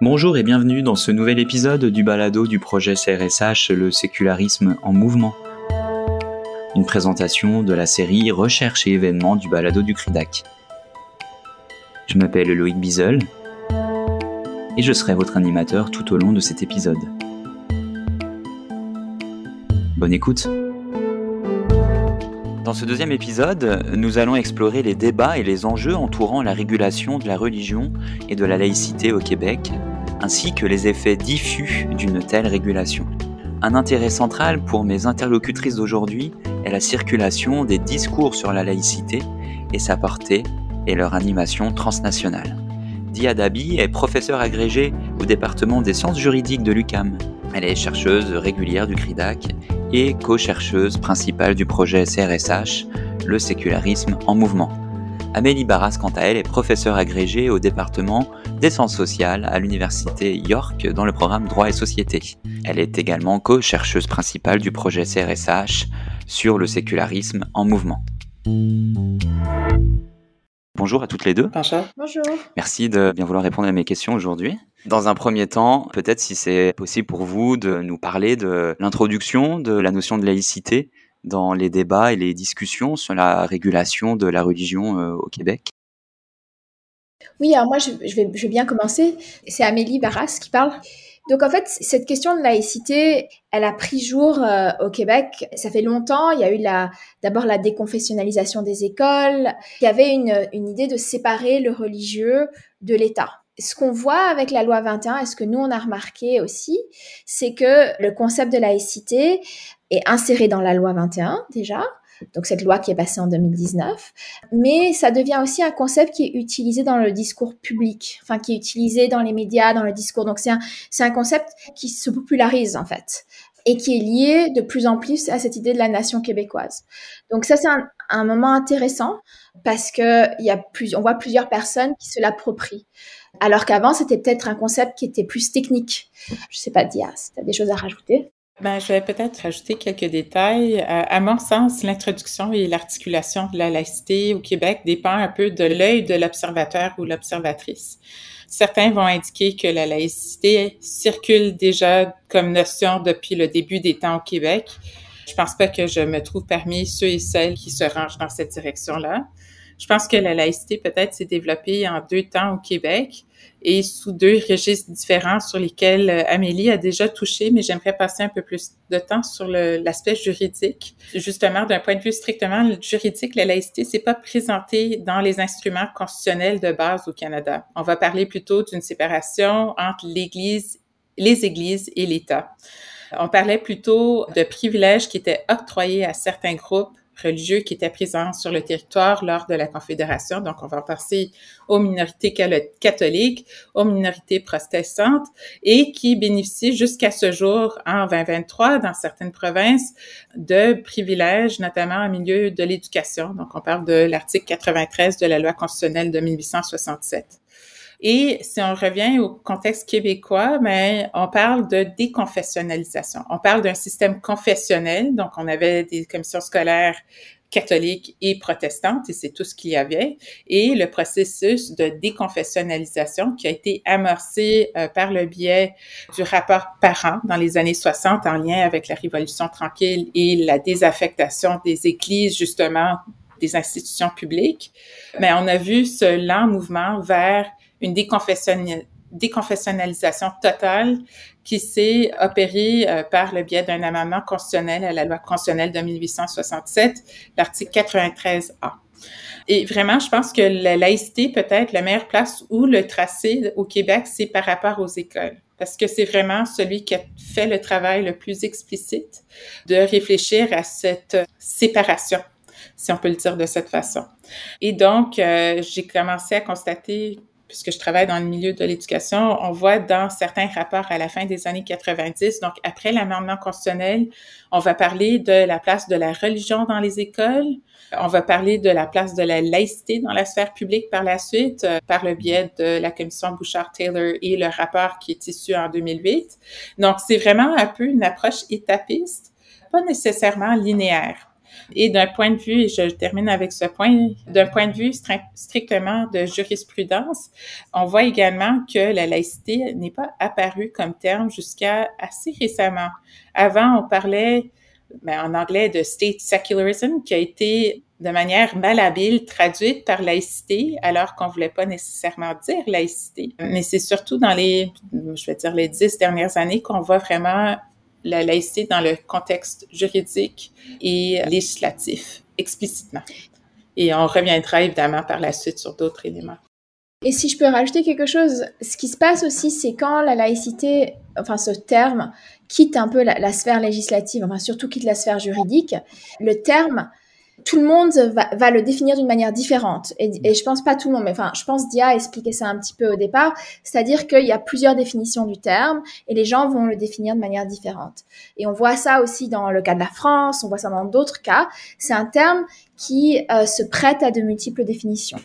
Bonjour et bienvenue dans ce nouvel épisode du balado du projet CRSH Le sécularisme en mouvement. Une présentation de la série Recherche et événements du balado du CRIDAC. Je m'appelle Loïc Bizel et je serai votre animateur tout au long de cet épisode. Bonne écoute Dans ce deuxième épisode, nous allons explorer les débats et les enjeux entourant la régulation de la religion et de la laïcité au Québec, ainsi que les effets diffus d'une telle régulation. Un intérêt central pour mes interlocutrices d'aujourd'hui est la circulation des discours sur la laïcité et sa portée et leur animation transnationale. Dia Dabi est professeure agrégée au département des sciences juridiques de l'UCAM. Elle est chercheuse régulière du CRIDAC et co-chercheuse principale du projet CRSH, le sécularisme en mouvement. Amélie Barras, quant à elle, est professeure agrégée au département des sciences sociales à l'université York dans le programme Droit et Société. Elle est également co-chercheuse principale du projet CRSH sur le sécularisme en mouvement. Bonjour à toutes les deux. Bonjour. Bonjour. Merci de bien vouloir répondre à mes questions aujourd'hui. Dans un premier temps, peut-être si c'est possible pour vous de nous parler de l'introduction de la notion de laïcité dans les débats et les discussions sur la régulation de la religion euh, au Québec. Oui, alors moi je, vais, bien commencer. C'est Amélie Barras qui parle. Donc en fait, cette question de laïcité, elle a pris jour euh, au Québec. Ça fait longtemps. Il y a eu d'abord la déconfessionnalisation des écoles. Il y avait une, une idée de séparer le religieux de l'État. Ce qu'on voit avec la loi 21, et ce que nous on a remarqué aussi, c'est que le concept de laïcité est inséré dans la loi 21 déjà, donc cette loi qui est passée en 2019, mais ça devient aussi un concept qui est utilisé dans le discours public, enfin qui est utilisé dans les médias, dans le discours. Donc c'est un, c'est un concept qui se popularise en fait et qui est lié de plus en plus à cette idée de la nation québécoise. Donc ça c'est un, un moment intéressant parce que y a plus, on voit plusieurs personnes qui se l'approprient. Alors qu'avant, c'était peut-être un concept qui était plus technique. Je sais pas, Dia, si tu as des choses à rajouter. Ben, je vais peut-être rajouter quelques détails. Euh, à mon sens, l'introduction et l'articulation de la laïcité au Québec dépend un peu de l'œil de l'observateur ou l'observatrice. Certains vont indiquer que la laïcité circule déjà comme notion depuis le début des temps au Québec. Je pense pas que je me trouve parmi ceux et celles qui se rangent dans cette direction-là. Je pense que la laïcité peut-être s'est développée en deux temps au Québec et sous deux registres différents sur lesquels euh, Amélie a déjà touché, mais j'aimerais passer un peu plus de temps sur l'aspect juridique. Justement, d'un point de vue strictement juridique, la laïcité s'est pas présentée dans les instruments constitutionnels de base au Canada. On va parler plutôt d'une séparation entre l'Église, les églises et l'État. On parlait plutôt de privilèges qui étaient octroyés à certains groupes religieux qui étaient présents sur le territoire lors de la Confédération. Donc, on va passer aux minorités catholiques, aux minorités protestantes et qui bénéficient jusqu'à ce jour, en 2023, dans certaines provinces, de privilèges, notamment au milieu de l'éducation. Donc, on parle de l'article 93 de la loi constitutionnelle de 1867. Et si on revient au contexte québécois, mais on parle de déconfessionnalisation. On parle d'un système confessionnel. Donc, on avait des commissions scolaires catholiques et protestantes, et c'est tout ce qu'il y avait, et le processus de déconfessionnalisation qui a été amorcé euh, par le biais du rapport Parent dans les années 60 en lien avec la Révolution tranquille et la désaffectation des églises, justement, des institutions publiques. Mais on a vu ce lent mouvement vers une déconfessionnalisation totale qui s'est opérée euh, par le biais d'un amendement constitutionnel à la loi constitutionnelle de 1867, l'article 93A. Et vraiment, je pense que la laïcité peut être la meilleure place où le tracé au Québec, c'est par rapport aux écoles. Parce que c'est vraiment celui qui a fait le travail le plus explicite de réfléchir à cette séparation, si on peut le dire de cette façon. Et donc, euh, j'ai commencé à constater puisque je travaille dans le milieu de l'éducation, on voit dans certains rapports à la fin des années 90, donc après l'amendement constitutionnel, on va parler de la place de la religion dans les écoles, on va parler de la place de la laïcité dans la sphère publique par la suite, euh, par le biais de la commission Bouchard-Taylor et le rapport qui est issu en 2008. Donc, c'est vraiment un peu une approche étapiste, pas nécessairement linéaire. Et d'un point de vue, et je termine avec ce point, d'un point de vue strictement de jurisprudence, on voit également que la laïcité n'est pas apparue comme terme jusqu'à assez récemment. Avant, on parlait ben, en anglais de state secularism, qui a été de manière malhabile traduite par laïcité, alors qu'on voulait pas nécessairement dire laïcité. Mais c'est surtout dans les, je vais dire, les dix dernières années qu'on voit vraiment la laïcité dans le contexte juridique et législatif, explicitement. Et on reviendra évidemment par la suite sur d'autres éléments. Et si je peux rajouter quelque chose, ce qui se passe aussi, c'est quand la laïcité, enfin ce terme, quitte un peu la, la, sphère législative, enfin surtout quitte la sphère juridique, le terme tout le monde va, le définir d'une manière différente. Et, et, je pense pas tout le monde, mais enfin, je pense Dia a expliqué ça un petit peu au départ. C'est-à-dire qu'il y a plusieurs définitions du terme et les gens vont le définir de manière différente. Et on voit ça aussi dans le cas de la France, on voit ça dans d'autres cas. C'est un terme qui euh, se prête à de multiples définitions,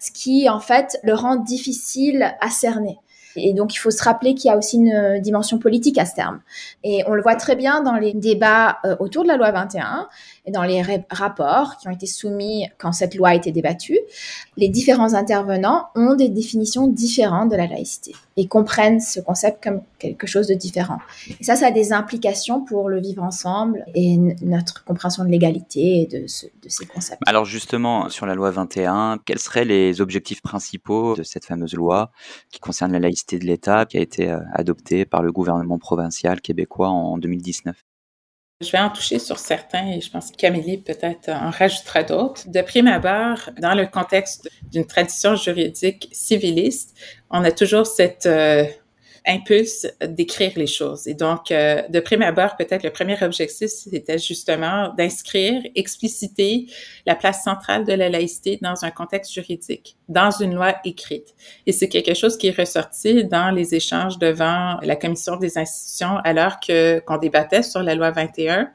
ce qui en fait le rend difficile à cerner. Et donc, il faut se rappeler qu'il y a aussi une euh, dimension politique à ce terme. Et on le voit très bien dans les débats euh, autour de la loi 21 et dans les rapports qui ont été soumis quand cette loi a été débattue. Les différents intervenants ont des définitions différentes de la laïcité et comprennent ce concept comme quelque chose de différent. Et ça, ça a des implications pour le vivre ensemble et notre compréhension de l'égalité et de, de ces concepts. Alors justement, sur la loi 21, quels seraient les objectifs principaux de cette fameuse loi qui concerne la laïcité? De l'État qui a été euh, adoptée par le gouvernement provincial québécois en 2019 je vais en toucher sur certains et je pense qu'Amélie peut-être en rajoutera d'autres. De prime abord, dans le contexte d'une tradition juridique civiliste, on a toujours cette euh, impulse d'écrire les choses. Et donc, euh, de prime abord, peut-être le premier objectif, c'était justement d'inscrire, expliciter la place centrale de la laïcité dans un contexte juridique, dans une loi écrite. Et c'est quelque chose qui est ressorti dans les échanges devant la Commission des institutions alors que qu'on débattait sur la loi 21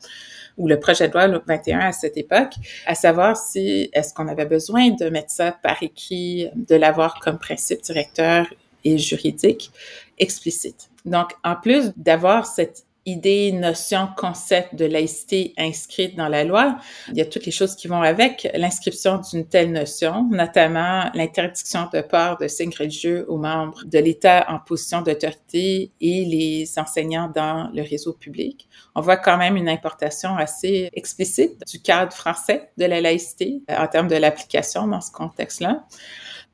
ou le projet de loi 21 à cette époque, à savoir si est-ce qu'on avait besoin de mettre ça par écrit, de l'avoir comme principe directeur et juridique explicite. Donc, en plus d'avoir cette idée, notion, concept de laïcité inscrite dans la loi, il y a toutes les choses qui vont avec l'inscription d'une telle notion, notamment l'interdiction de port de signes religieux aux membres de l'État en position d'autorité et les enseignants dans le réseau public. On voit quand même une importation assez explicite du cadre français de la laïcité en termes de l'application dans ce contexte-là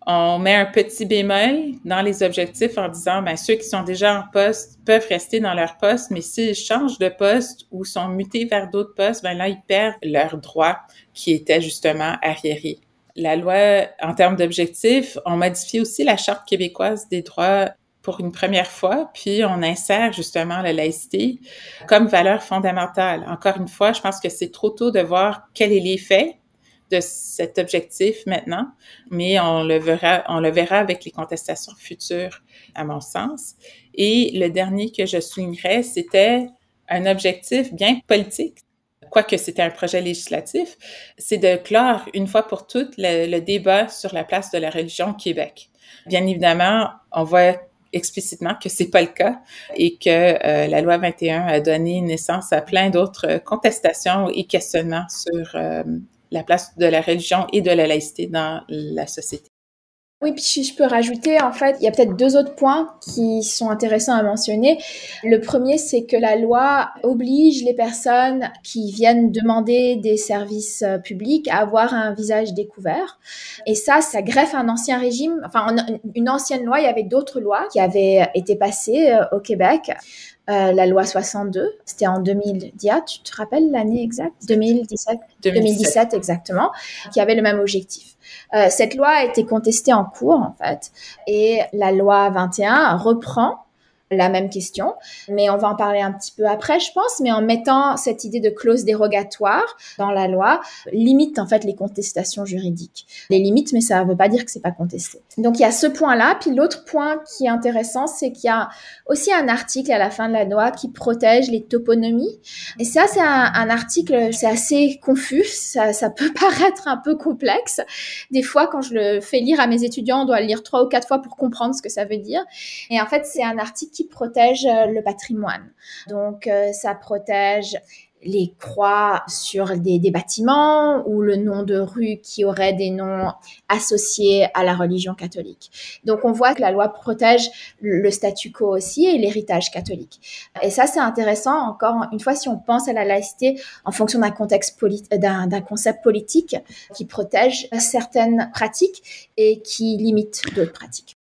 on met un petit bémol dans les objectifs en disant, ben, ceux qui sont déjà en poste peuvent rester dans leur poste, mais s'ils changent de poste ou sont mutés vers d'autres postes, ben là, ils perdent leurs droits qui étaient justement arriérés. La loi, en termes d'objectifs, on modifie aussi la Charte québécoise des droits pour une première fois, puis on insère justement la laïcité comme valeur fondamentale. Encore une fois, je pense que c'est trop tôt de voir quel est l'effet de cet objectif maintenant, mais on le verra, on le verra avec les contestations futures, à mon sens. Et le dernier que je soulignerais, c'était un objectif bien politique, quoique c'était un projet législatif, c'est de clore une fois pour toutes le, débat sur la place de la religion au Québec. Bien évidemment, on voit explicitement que c'est pas le cas et que euh, la loi 21 a donné naissance à plein d'autres contestations et questionnements sur euh, la place de la religion et de la laïcité dans la société. Oui, puis si je peux rajouter, en fait, il y a peut-être deux autres points qui sont intéressants à mentionner. Le premier, c'est que la loi oblige les personnes qui viennent demander des services euh, publics à avoir un visage découvert. Et ça, ça greffe un ancien régime, enfin, une ancienne loi. Il y avait d'autres lois qui avaient été passées euh, au Québec euh, la loi 62. C'était en 2000. Dia, tu te rappelles l'année exacte? 2017, 2017. exactement, qui avait le même objectif. Euh, cette loi a été contestée en cours en fait, et la loi 21 reprend la même question, mais on va en parler un petit peu après, je pense, mais en mettant cette idée de clause dérogatoire dans la loi, limite en fait les contestations juridiques. Les limites, mais ça ne veut pas dire que c'est pas contesté. Donc il y a ce point-là, puis l'autre point qui est intéressant, c'est qu'il y a aussi un article à la fin de la loi qui protège les toponymies. Et ça, c'est un, article, c'est assez confus, ça, ça peut paraître un peu complexe. Des fois, quand je le fais lire à mes étudiants, on doit le lire trois ou quatre fois pour comprendre ce que ça veut dire. Et en fait, c'est un article qui protège euh, le patrimoine. Donc, euh, ça protège les croix sur des, bâtiments ou le nom de rue qui aurait des noms associés à la religion catholique. Donc on voit que la loi protège le statu quo aussi et l'héritage catholique. Et ça c'est intéressant encore une fois si on pense à la laïcité en fonction d'un contexte d'un concept politique qui protège certaines pratiques et qui limite d'autres pratiques.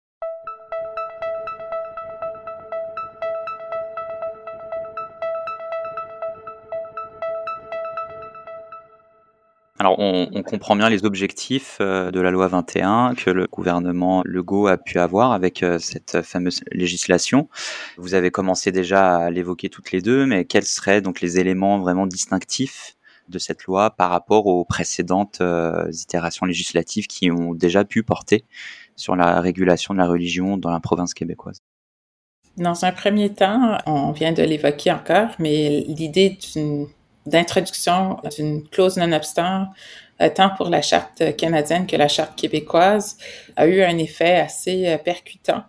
Alors, on, comprend bien les objectifs euh, de la loi 21 que le gouvernement Legault a pu avoir avec euh, cette fameuse législation. Vous avez commencé déjà à l'évoquer toutes les deux, mais quels seraient donc les éléments vraiment distinctifs de cette loi par rapport aux précédentes euh, itérations législatives qui ont déjà pu porter sur la régulation de la religion dans la province québécoise? Dans un premier temps, on vient de l'évoquer encore, mais l'idée d'une d'introduction d'une clause non-obstant, euh, tant pour la charte canadienne que la charte québécoise, a eu un effet assez euh, percutant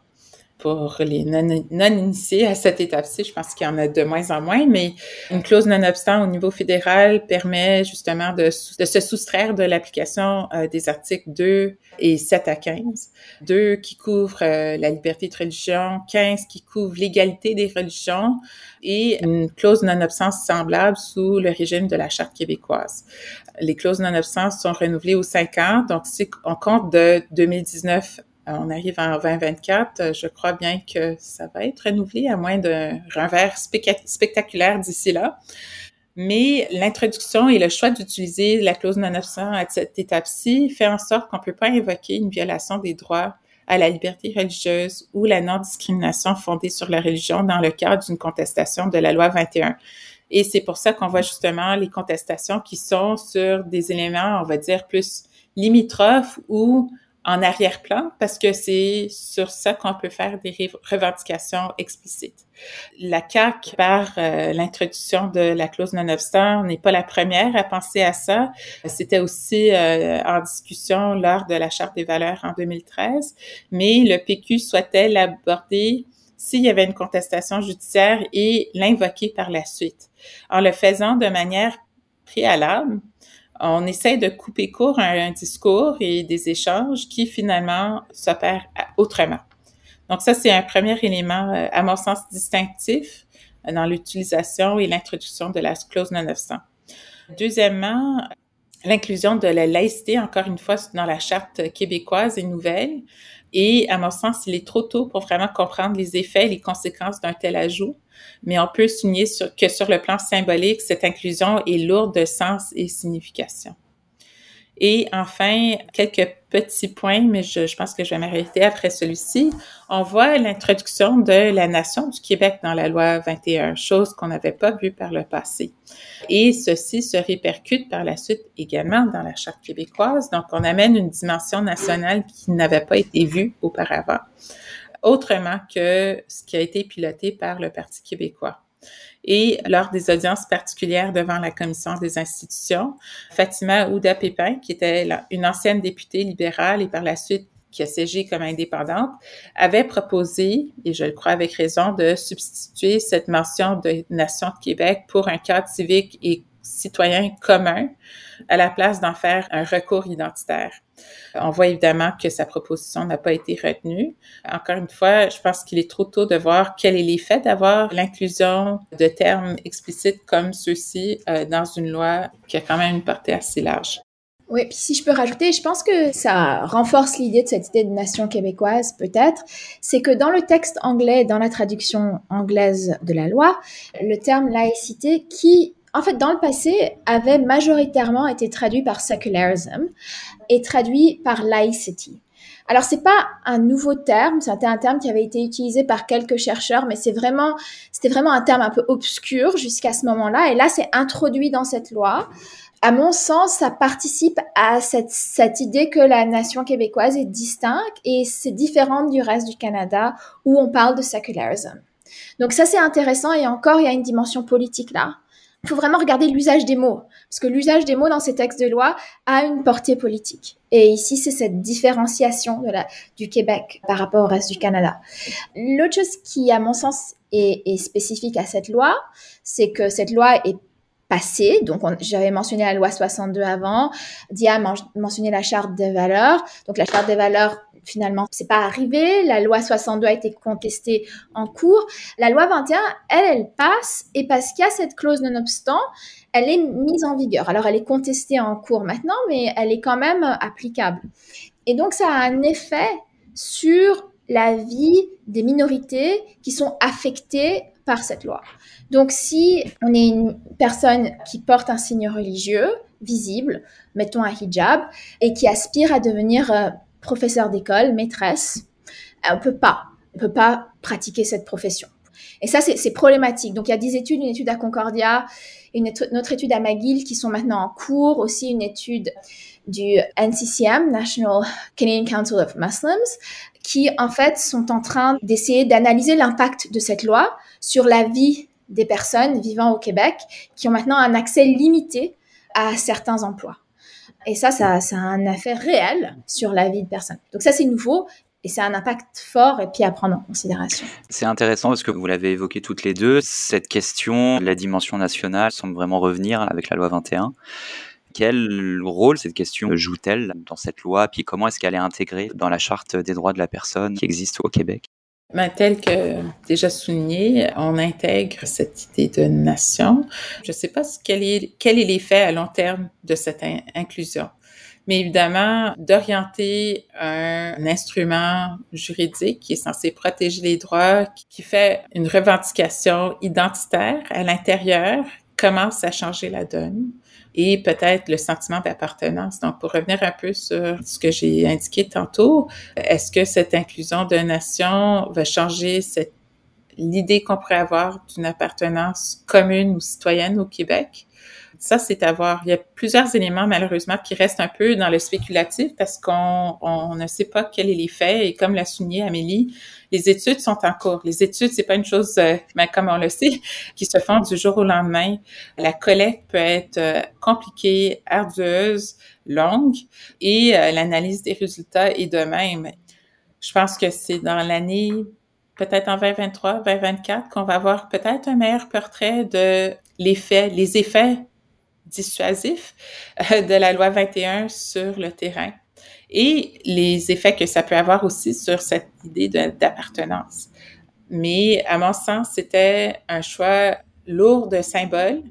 pour les non-initiés à cette étape-ci. Je pense qu'il y en a de moins en moins, mais une clause non-obstant au niveau fédéral permet justement de, se soustraire de l'application euh, des articles 2 et 7 à 15. 2 qui couvrent euh, la liberté de religion, 15 qui couvrent l'égalité des religions et une clause non-obstance semblable sous le régime de la Charte québécoise. Les clauses non-obstance sont renouvelées aux 5 ans, donc on compte de 2019 euh, on arrive en 2024. Euh, je crois bien que ça va être renouvelé, à moins d'un revers spectaculaire d'ici là. Mais l'introduction et le choix d'utiliser la clause 900 à cette étape-ci fait en sorte qu'on ne peut pas invoquer une violation des droits à la liberté religieuse ou la non-discrimination fondée sur la religion dans le cadre d'une contestation de la loi 21. Et c'est pour ça qu'on voit justement les contestations qui sont sur des éléments, on va dire, plus limitrophes ou en arrière-plan parce que c'est sur ça qu'on peut faire des revendications explicites. La CAC, par euh, l'introduction de la clause non-obstant, n'est pas la première à penser à ça. C'était aussi euh, en discussion lors de la Charte des valeurs en 2013, mais le PQ souhaitait l'aborder s'il y avait une contestation judiciaire et l'invoquer par la suite, en le faisant de manière préalable on essaie de couper court un, discours et des échanges qui finalement s'opèrent autrement. Donc ça, c'est un premier élément, euh, à mon sens, distinctif euh, dans l'utilisation et l'introduction de la clause 900. Deuxièmement, l'inclusion de la laïcité, encore une fois, dans la charte québécoise est nouvelle. Et à mon sens, il est trop tôt pour vraiment comprendre les effets et les conséquences d'un tel ajout mais on peut souligner que sur le plan symbolique, cette inclusion est lourde de sens et signification. Et enfin, quelques petits points, mais je, pense que je vais m'arrêter après celui-ci. On voit l'introduction de la nation du Québec dans la loi 21, chose qu'on n'avait pas vue par le passé. Et ceci se répercute par la suite également dans la charte québécoise. Donc, on amène une dimension nationale qui n'avait pas été vue auparavant autrement que ce qui a été piloté par le Parti québécois. Et lors des audiences particulières devant la Commission des institutions, Fatima Ouda Pépin, qui était une ancienne députée libérale et par la suite qui a siégé comme indépendante, avait proposé, et je le crois avec raison, de substituer cette mention de Nation de Québec pour un cadre civique et citoyen commun à la place d'en faire un recours identitaire. On voit évidemment que sa proposition n'a pas été retenue. Encore une fois, je pense qu'il est trop tôt de voir quel est l'effet d'avoir l'inclusion de termes explicites comme ceux-ci euh, dans une loi qui a quand même une portée assez large. Oui, puis si je peux rajouter, je pense que ça renforce l'idée de cette idée de nation québécoise, peut-être, c'est que dans le texte anglais, dans la traduction anglaise de la loi, le terme laïcité qui en fait, dans le passé, avait majoritairement été traduit par secularism et traduit par laicity. Alors, c'est pas un nouveau terme, c'était un terme qui avait été utilisé par quelques chercheurs, mais c'est vraiment, c'était vraiment un terme un peu obscur jusqu'à ce moment-là. Et là, c'est introduit dans cette loi. À mon sens, ça participe à cette, cette idée que la nation québécoise est distincte et c'est différent du reste du Canada où on parle de secularism. Donc ça, c'est intéressant et encore, il y a une dimension politique là il faut vraiment regarder l'usage des mots, parce que l'usage des mots dans ces textes de loi a une portée politique. Et ici, c'est cette différenciation du Québec par rapport au reste du Canada. L'autre chose qui, à mon sens, est, est spécifique à cette loi, c'est que cette loi est passé. Donc, j'avais mentionné la loi 62 avant. Dia a mentionné la charte des valeurs. Donc, la charte des valeurs, finalement, c'est pas arrivé. La loi 62 a été contestée en cours. La loi 21, elle, elle passe. Et parce qu'il y a cette clause nonobstant, elle est mise en vigueur. Alors, elle est contestée en cours maintenant, mais elle est quand même applicable. Et donc, ça a un effet sur la vie des minorités qui sont affectées par cette loi. Donc, si on est une personne qui porte un signe religieux visible, mettons un hijab, et qui aspire à devenir euh, professeur d'école, maîtresse, on peut pas, on peut pas pratiquer cette profession. Et ça, c'est problématique. Donc, il y a des études, une étude à Concordia, une, autre étude à McGill qui sont maintenant en cours, aussi une étude du NCCM, National Canadian Council of Muslims, qui en fait sont en train d'essayer d'analyser l'impact de cette loi sur la vie des personnes vivant au Québec qui ont maintenant un accès limité à certains emplois. Et ça, ça, ça a un effet réel sur la vie de personnes. Donc ça, c'est nouveau et c'est un impact fort et puis à prendre en considération. C'est intéressant parce que vous l'avez évoqué toutes les deux. Cette question, la dimension nationale semble vraiment revenir avec la loi 21. Quel rôle cette question joue-t-elle dans cette loi? Puis comment est-ce qu'elle est intégrée dans la charte des droits de la personne qui existe au Québec? Ben, tel que déjà souligné, on intègre cette idée de nation. Je ne sais pas quel est, quel est l'effet à long terme de cette inclusion. Mais évidemment, d'orienter un, instrument juridique qui est censé protéger les droits, qui fait une revendication identitaire à l'intérieur, commence à changer la donne et peut-être le sentiment d'appartenance. Donc, pour revenir un peu sur ce que j'ai indiqué tantôt, est-ce que cette inclusion de nation va changer cette l'idée qu'on pourrait avoir d'une appartenance commune ou citoyenne au Québec? Ça, c'est à voir. Il y a plusieurs éléments, malheureusement, qui restent un peu dans le spéculatif parce qu'on on ne sait pas quel est l'effet. Et comme l'a souligné Amélie, les études sont en cours. Les études, c'est pas une chose, euh, ben, comme on le sait, qui se font du jour au lendemain. La collecte peut être euh, compliquée, ardueuse, longue, et euh, l'analyse des résultats est de même. Je pense que c'est dans l'année peut-être en 2023, 2024, qu'on va avoir peut-être un meilleur portrait de l'effet, les effets dissuasif euh, de la loi 21 sur le terrain et les effets que ça peut avoir aussi sur cette idée d'appartenance. Mais à mon sens, c'était un choix lourd de symboles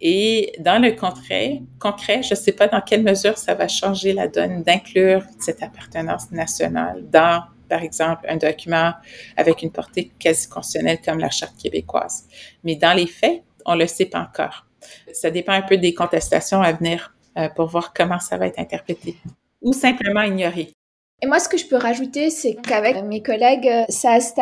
et dans le concret, concret je ne sais pas dans quelle mesure ça va changer la donne d'inclure cette appartenance nationale dans, par exemple, un document avec une portée quasi constitutionnelle comme la Charte québécoise. Mais dans les faits, on ne le sait pas encore. Ça dépend un peu des contestations à venir euh, pour voir comment ça va être interprété ou simplement ignoré. Et moi, ce que je peux rajouter, c'est qu'avec mes collègues euh, Saz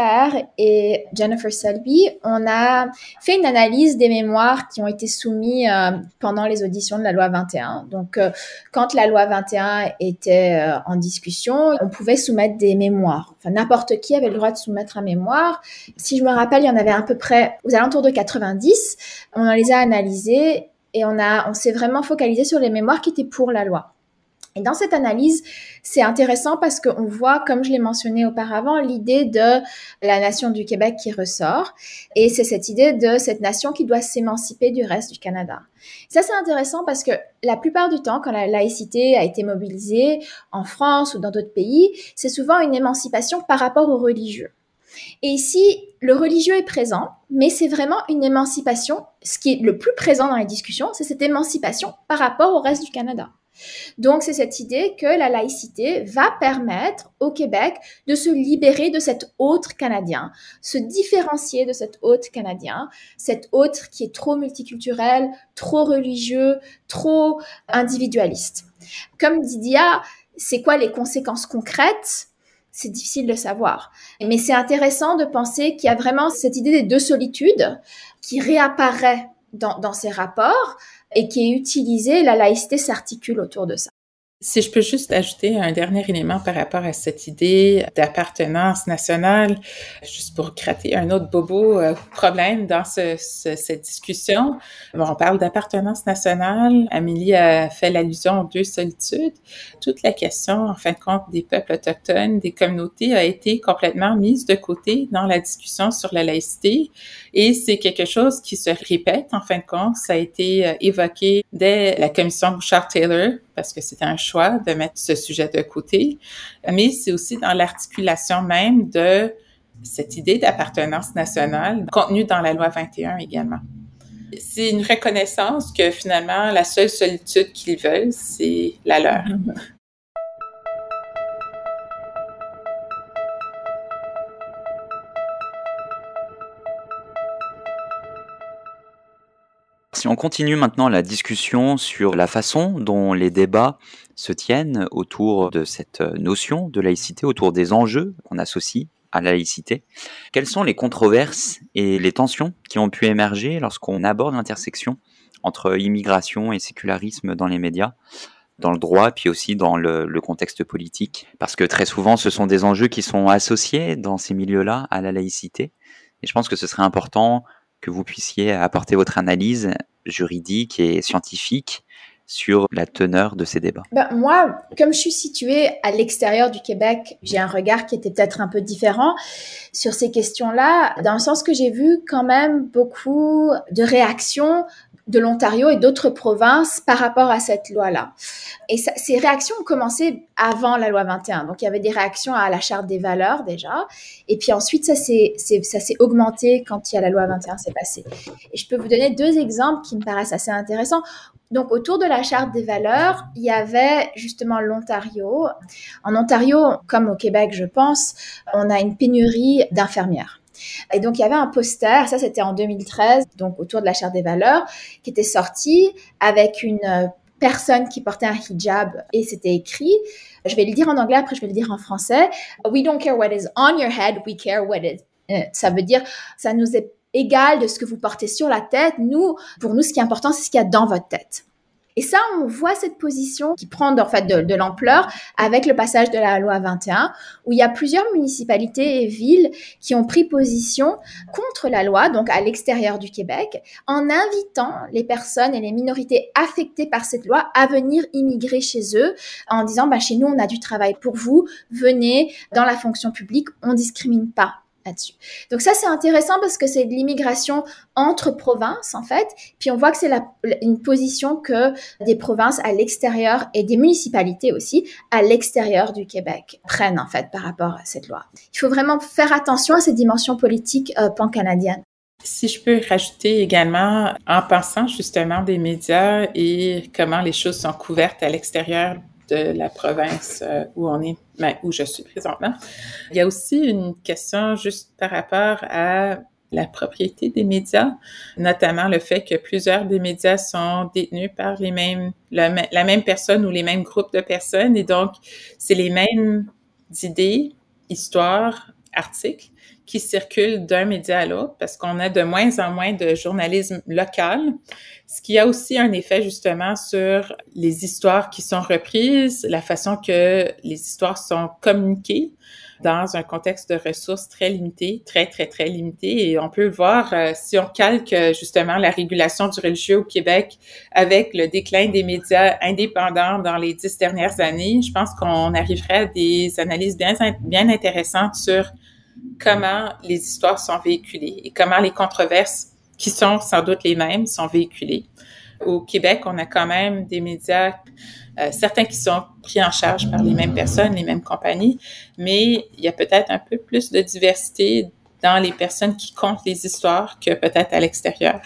et Jennifer Selby, on a fait une analyse des mémoires qui ont été soumis euh, pendant les auditions de la loi 21. Donc, euh, quand la loi 21 était en discussion, on pouvait soumettre des mémoires. Enfin, n'importe qui avait le droit de soumettre un mémoire. Si je me rappelle, il y en avait à peu près aux alentours de 90. On les a analysés et on a, on s'est vraiment focalisé sur les mémoires qui étaient pour la loi. Et dans cette analyse, c'est intéressant parce qu'on voit, comme je l'ai mentionné auparavant, l'idée de la nation du Québec qui ressort. Et c'est cette idée de cette nation qui doit s'émanciper du reste du Canada. Ça, c'est intéressant parce que la plupart du temps, quand la laïcité a été mobilisée en France ou dans d'autres pays, c'est souvent une émancipation par rapport aux religieux. Et ici, le religieux est présent, mais c'est vraiment une émancipation. Ce qui est le plus présent dans les discussions, c'est cette émancipation par rapport au reste du Canada. Donc, c'est cette idée que la laïcité va permettre au Québec de se libérer de cet autre Canadien, se différencier de cet autre Canadien, cet autre qui est trop multiculturel, trop religieux, trop individualiste. Comme Didia, c'est quoi les conséquences concrètes? C'est difficile de savoir. Mais c'est intéressant de penser qu'il y a vraiment cette idée des deux solitudes qui réapparaît dans, ces rapports et qui est utilisé, la laïcité s'articule autour de ça. Si je peux juste ajouter un dernier élément par rapport à cette idée d'appartenance nationale, juste pour gratter un autre bobo euh, problème dans ce, cette discussion. On parle d'appartenance nationale. Amélie a fait l'allusion aux deux solitudes. Toute la question, en fin de compte, des peuples autochtones, des communautés a été complètement mise de côté dans la discussion sur la laïcité. Et c'est quelque chose qui se répète, en fin de compte. Ça a été euh, évoqué dès la commission Bouchard-Taylor parce que c'était un choix de mettre ce sujet de côté, mais c'est aussi dans l'articulation même de cette idée d'appartenance nationale contenue dans la loi 21 également. C'est une reconnaissance que finalement, la seule solitude qu'ils veulent, c'est la leur. Si on continue maintenant la discussion sur la façon dont les débats se tiennent autour de cette notion de laïcité, autour des enjeux qu'on associe à la laïcité, quelles sont les controverses et les tensions qui ont pu émerger lorsqu'on aborde l'intersection entre immigration et sécularisme dans les médias dans le droit, puis aussi dans le, le, contexte politique? Parce que très souvent, ce sont des enjeux qui sont associés dans ces milieux-là à la laïcité. Et je pense que ce serait important que vous puissiez apporter votre analyse juridique et scientifique sur la teneur de ces débats. Ben, Moi, comme je suis située à l'extérieur du Québec, j'ai un regard qui était peut-être un peu différent sur ces questions-là, dans le sens que j'ai vu quand même beaucoup de réactions de l'Ontario et d'autres provinces par rapport à cette loi-là. Et ces réactions ont commencé avant la loi 21. Donc, il y avait des réactions à la charte des valeurs déjà. Et puis ensuite, ça s'est, augmenté quand il y a la loi 21 s'est passé. Et je peux vous donner deux exemples qui me paraissent assez intéressants. Donc, autour de la charte des valeurs, il y avait justement l'Ontario. En Ontario, comme au Québec, je pense, on a une pénurie d'infirmières. Et donc, il y avait un poster, ça c'était en 2013, donc autour de la charte des valeurs, qui était sorti avec une euh, personne qui portait un hijab et c'était écrit, je vais le dire en anglais, après je vais le dire en français, We don't care what is on your head, we care what is. Euh, ça veut dire, ça nous est égal de ce que vous portez sur la tête. Nous, pour nous, ce qui est important, c'est ce qu'il y a dans votre tête. Et ça, on voit cette position qui prend de, l'ampleur avec le passage de la loi 21, où il y a plusieurs municipalités et villes qui ont pris position contre la loi, donc à l'extérieur du Québec, en invitant les personnes et les minorités affectées par cette loi à venir immigrer chez eux, en disant, bah, chez nous, on a du travail pour vous, venez dans la fonction publique, on discrimine pas dessus Donc ça, c'est intéressant parce que c'est de l'immigration entre provinces, en fait. Puis on voit que c'est une position que des provinces à l'extérieur et des municipalités aussi à l'extérieur du Québec prennent, en fait, par rapport à cette loi. Il faut vraiment faire attention à ces dimensions politiques euh, pan-canadiennes. Si je peux rajouter également, en pensant justement des médias et comment les choses sont couvertes à l'extérieur de la province euh, où on est, ben, où je suis présentement. Il y a aussi une question juste par rapport à la propriété des médias, notamment le fait que plusieurs des médias sont détenus par les mêmes, la, la même personne ou les mêmes groupes de personnes, et donc c'est les mêmes idées, histoires, articles qui circulent d'un média à l'autre parce qu'on a de moins en moins de journalisme local, ce qui a aussi un effet justement sur les histoires qui sont reprises, la façon que les histoires sont communiquées dans un contexte de ressources très limité, très, très, très limité. Et on peut voir euh, si on calque justement la régulation du religieux au Québec avec le déclin des médias indépendants dans les dix dernières années. Je pense qu'on arriverait à des analyses bien, bien intéressantes sur comment les histoires sont véhiculées et comment les controverses, qui sont sans doute les mêmes, sont véhiculées. Au Québec, on a quand même des médias, euh, certains qui sont pris en charge par les mêmes personnes, les mêmes compagnies, mais il y a peut-être un peu plus de diversité dans les personnes qui comptent les histoires que peut-être à l'extérieur.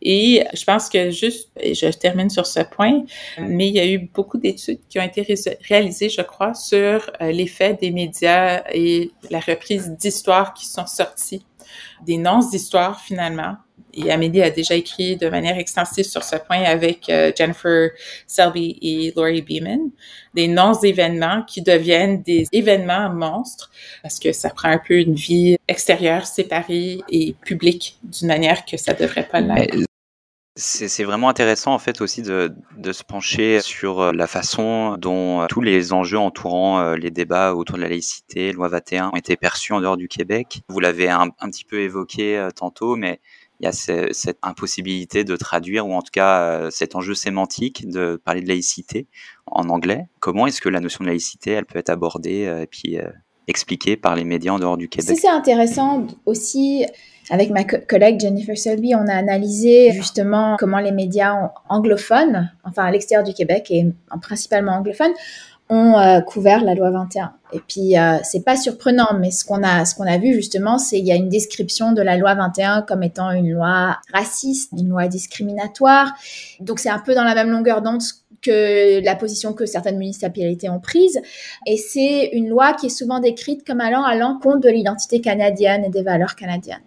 Et je pense que juste, et je termine sur ce point, mais il y a eu beaucoup d'études qui ont été réalisées, je crois, sur euh, l'effet des médias et la reprise d'histoires qui sont sorties, des non-histoires finalement, et Amélie a déjà écrit de manière extensive sur ce point avec euh, Jennifer Selby et Laurie Beeman, des non-événements qui deviennent des événements monstres parce que ça prend un peu une vie extérieure, séparée et publique d'une manière que ça devrait pas l'être. C'est vraiment intéressant en fait aussi de, se pencher sur euh, la façon dont euh, tous les enjeux entourant les débats autour de la laïcité, loi 21, ont été perçus en dehors du Québec. Vous l'avez un, petit peu évoqué tantôt, mais il y a cette impossibilité de traduire, ou en tout cas cet enjeu sémantique de parler de laïcité en anglais. Comment est-ce que la notion de laïcité, elle peut être abordée et puis expliquée par les médias en dehors du Québec? C'est intéressant aussi avec ma collègue Jennifer Selby, on a analysé justement comment les médias anglophones, enfin à l'extérieur du Québec et principalement anglophones, ont euh, couvert la loi 21. Et puis euh, c'est pas surprenant, mais ce qu'on a ce qu'on a vu justement, c'est il y a une description de la loi 21 comme étant une loi raciste, une loi discriminatoire. Donc c'est un peu dans la même longueur d'onde que la position que certaines municipalités ont prise. Et c'est une loi qui est souvent décrite comme allant à l'encontre de l'identité canadienne et des valeurs canadiennes.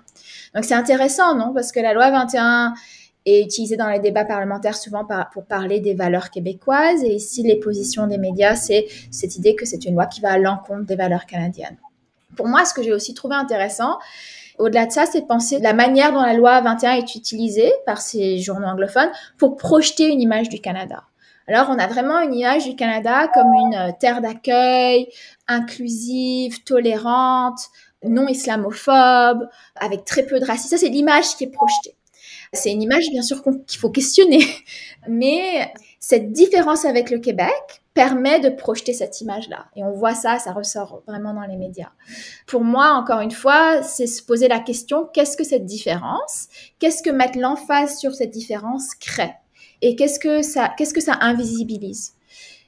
Donc c'est intéressant, non? Parce que la loi 21 est utilisée dans les débats parlementaires souvent pour parler des valeurs québécoises. Et ici, les positions des médias, c'est cette idée que c'est une loi qui va à l'encontre des valeurs canadiennes. Pour moi, ce que j'ai aussi trouvé intéressant, au-delà de ça, c'est de penser la manière dont la loi 21 est utilisée par ces journaux anglophones pour projeter une image du Canada. Alors, on a vraiment une image du Canada comme une euh, terre d'accueil, inclusive, tolérante, non islamophobe, avec très peu de racisme. Ça, c'est l'image qui est projetée. C'est une image, bien sûr, qu'il faut questionner. Mais cette différence avec le Québec permet de projeter cette image-là. Et on voit ça, ça ressort vraiment dans les médias. Pour moi, encore une fois, c'est se poser la question, qu'est-ce que cette différence, qu'est-ce que mettre l'emphase sur cette différence crée? Et qu'est-ce que ça, qu'est-ce que ça invisibilise?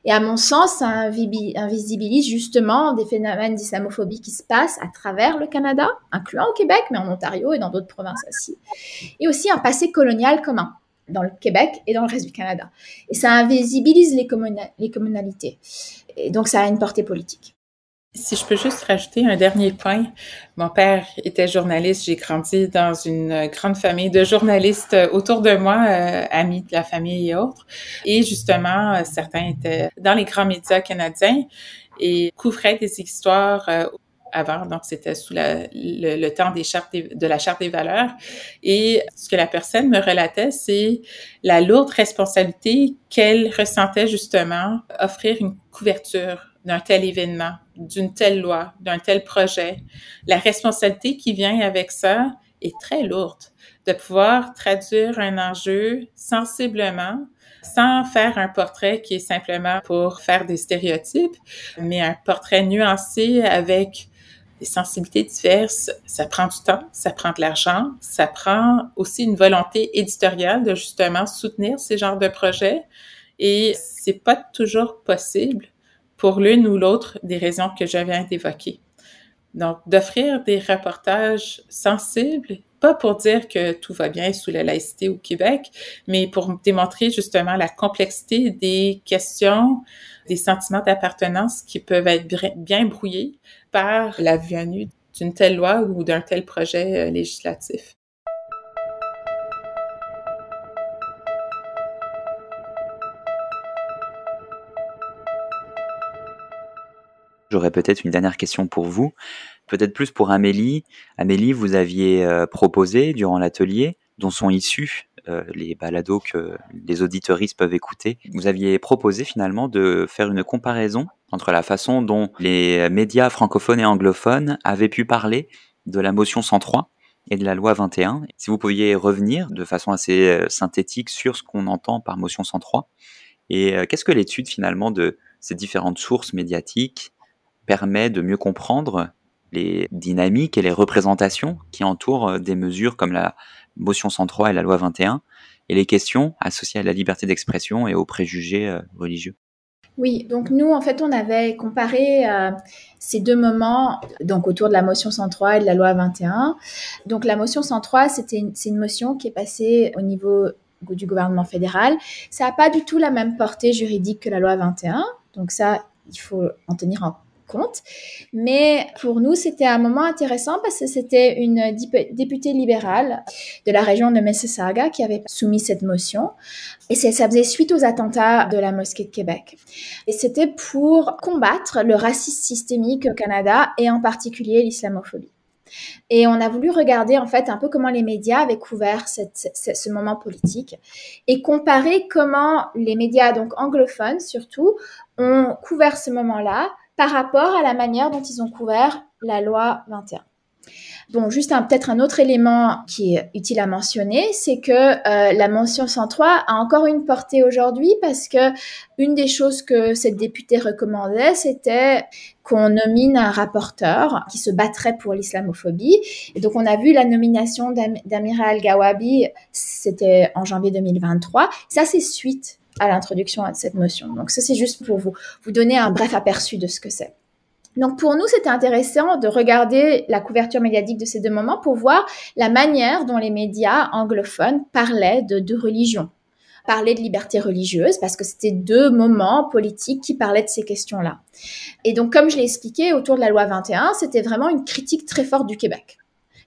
Et à mon sens, ça invisibilise justement des phénomènes d'islamophobie qui se passent à travers le Canada, incluant au Québec, mais en Ontario et dans d'autres provinces aussi. Et aussi un passé colonial commun dans le Québec et dans le reste du Canada. Et ça invisibilise les, les communalités. Et donc ça a une portée politique. Si je peux juste rajouter un dernier point. Mon père était journaliste. J'ai grandi dans une grande famille de journalistes autour de moi, euh, amis de la famille et autres. Et justement, euh, certains étaient dans les grands médias canadiens et couvraient des histoires euh, avant, donc c'était sous le, temps de la charte des valeurs. Et ce que la personne me relatait, c'est la lourde responsabilité qu'elle ressentait justement offrir une couverture d'un tel événement, d'une telle loi, d'un tel projet. La responsabilité qui vient avec ça est très lourde de pouvoir traduire un enjeu sensiblement sans faire un portrait qui est simplement pour faire des stéréotypes, mais un portrait nuancé avec des sensibilités diverses. Ça prend du temps, ça prend de l'argent, ça prend aussi une volonté éditoriale de justement soutenir ces genres de projets et c'est pas toujours possible pour l'une ou l'autre des raisons que je viens d'évoquer. Donc, d'offrir des reportages sensibles, pas pour dire que tout va bien sous la laïcité au Québec, mais pour démontrer justement la complexité des questions, des sentiments d'appartenance qui peuvent être bien brouillés par la venue d'une telle loi ou d'un tel projet euh, législatif. J'aurais peut-être une dernière question pour vous, peut-être plus pour Amélie. Amélie, vous aviez euh, proposé durant l'atelier, dont sont issus euh, les balados que les auditeuristes peuvent écouter, vous aviez proposé finalement de faire une comparaison entre la façon dont les médias francophones et anglophones avaient pu parler de la motion 103 et de la loi 21. Si vous pouviez revenir de façon assez euh, synthétique sur ce qu'on entend par motion 103 et qu'est-ce que l'étude finalement de ces différentes sources médiatiques permet de mieux comprendre les dynamiques et les représentations qui entourent euh, des mesures comme la motion 103 et la loi 21 et les questions associées à la liberté d'expression et aux préjugés euh, religieux. Oui, donc nous, en fait, on avait comparé euh, ces deux moments, donc autour de la motion 103 et de la loi 21. Donc la motion 103, c'était c'est une motion qui est passée au niveau du gouvernement fédéral. Ça n'a pas du tout la même portée juridique que la loi 21. Donc ça, il faut en tenir en compte. Mais pour nous, c'était un moment intéressant parce que c'était une députée libérale de la région de Mississauga qui avait soumis cette motion. Et ça faisait suite aux attentats de la mosquée de Québec. Et c'était pour combattre le racisme systémique au Canada et en particulier l'islamophobie. Et on a voulu regarder en fait un peu comment les médias avaient couvert ce moment politique et comparer comment les médias, donc anglophones surtout, ont couvert ce moment-là par rapport à la manière dont ils ont couvert la loi 21. Bon, juste peut-être un autre élément qui est utile à mentionner, c'est que euh, la mention 103 a encore une portée aujourd'hui parce que une des choses que cette députée recommandait, c'était qu'on nomine un rapporteur qui se battrait pour l'islamophobie. Et donc, on a vu la nomination d'Amira Al-Gawabi, c'était en janvier 2023. Ça, c'est suite à l'introduction de cette motion. Donc, ça, c'est juste pour vous, vous donner un bref aperçu de ce que c'est. Donc pour nous, c'était intéressant de regarder la couverture médiatique de ces deux moments pour voir la manière dont les médias anglophones parlaient de deux religions, parlaient de liberté religieuse, parce que c'était deux moments politiques qui parlaient de ces questions-là. Et donc comme je l'ai expliqué, autour de la loi 21, c'était vraiment une critique très forte du Québec.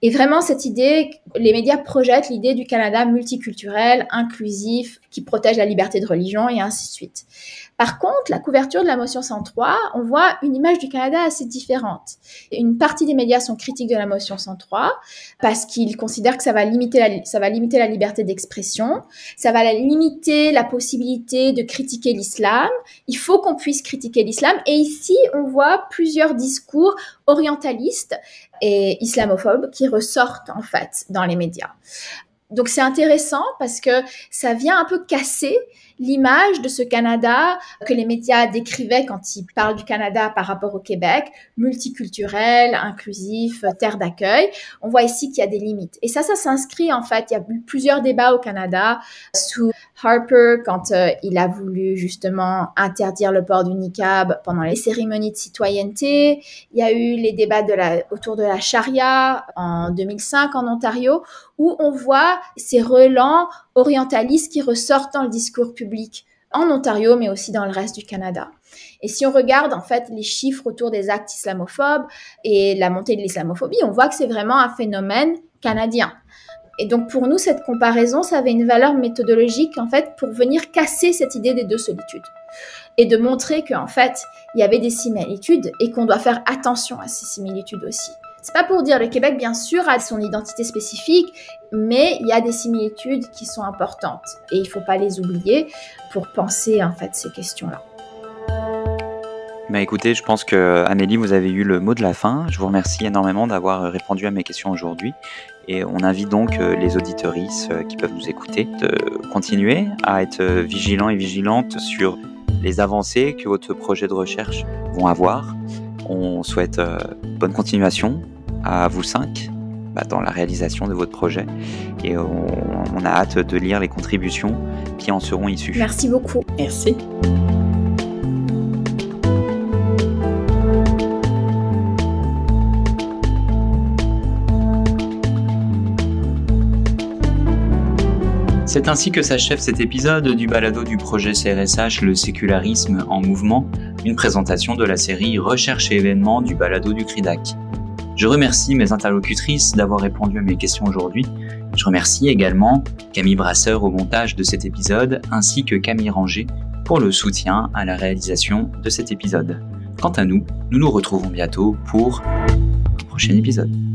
Et vraiment, cette idée, les médias projettent l'idée du Canada multiculturel, inclusif, qui protège la liberté de religion et ainsi de suite. Par contre, la couverture de la motion 103, on voit une image du Canada assez différente. Une partie des médias sont critiques de la motion 103 parce qu'ils considèrent que ça va limiter la, ça va limiter la liberté d'expression, ça va limiter la possibilité de critiquer l'islam. Il faut qu'on puisse critiquer l'islam. Et ici, on voit plusieurs discours orientalistes et islamophobes qui ressortent en fait dans les médias. Donc c'est intéressant parce que ça vient un peu casser l'image de ce Canada que les médias décrivaient quand ils parlent du Canada par rapport au Québec, multiculturel, inclusif, terre d'accueil. On voit ici qu'il y a des limites. Et ça, ça s'inscrit en fait. Il y a eu plusieurs débats au Canada sous Harper quand euh, il a voulu justement interdire le port du niqab pendant les cérémonies de citoyenneté. Il y a eu les débats de la, autour de la charia en 2005 en Ontario où on voit ces relents orientalistes qui ressortent dans le discours public en Ontario, mais aussi dans le reste du Canada. Et si on regarde en fait les chiffres autour des actes islamophobes et la montée de l'islamophobie, on voit que c'est vraiment un phénomène canadien. Et donc pour nous, cette comparaison, ça avait une valeur méthodologique en fait pour venir casser cette idée des deux solitudes et de montrer qu'en fait, il y avait des similitudes et qu'on doit faire attention à ces similitudes aussi. C'est pas pour dire le Québec, bien sûr, a son identité spécifique, mais il y a des similitudes qui sont importantes et il faut pas les oublier pour penser en fait ces questions-là. Bah écoutez, je pense que Amélie, vous avez eu le mot de la fin. Je vous remercie énormément d'avoir répondu à mes questions aujourd'hui. Et on invite donc euh, les auditoristes euh, qui peuvent nous écouter de continuer à être vigilants et vigilantes sur les avancées que votre projet de recherche vont avoir. On souhaite euh, bonne continuation à vous cinq bah, dans la réalisation de votre projet. Et on, on, a hâte de lire les contributions qui en seront issues. Merci beaucoup. Merci. C'est ainsi que s'achève cet épisode du balado du projet CRSH Le sécularisme en mouvement, une présentation de la série Recherche et événements du balado du CRIDAC. Je remercie mes interlocutrices d'avoir répondu à mes questions aujourd'hui. Je remercie également Camille Brasseur au montage de cet épisode ainsi que Camille Ranger pour le soutien à la réalisation de cet épisode. Quant à nous, nous nous retrouvons bientôt pour un prochain épisode.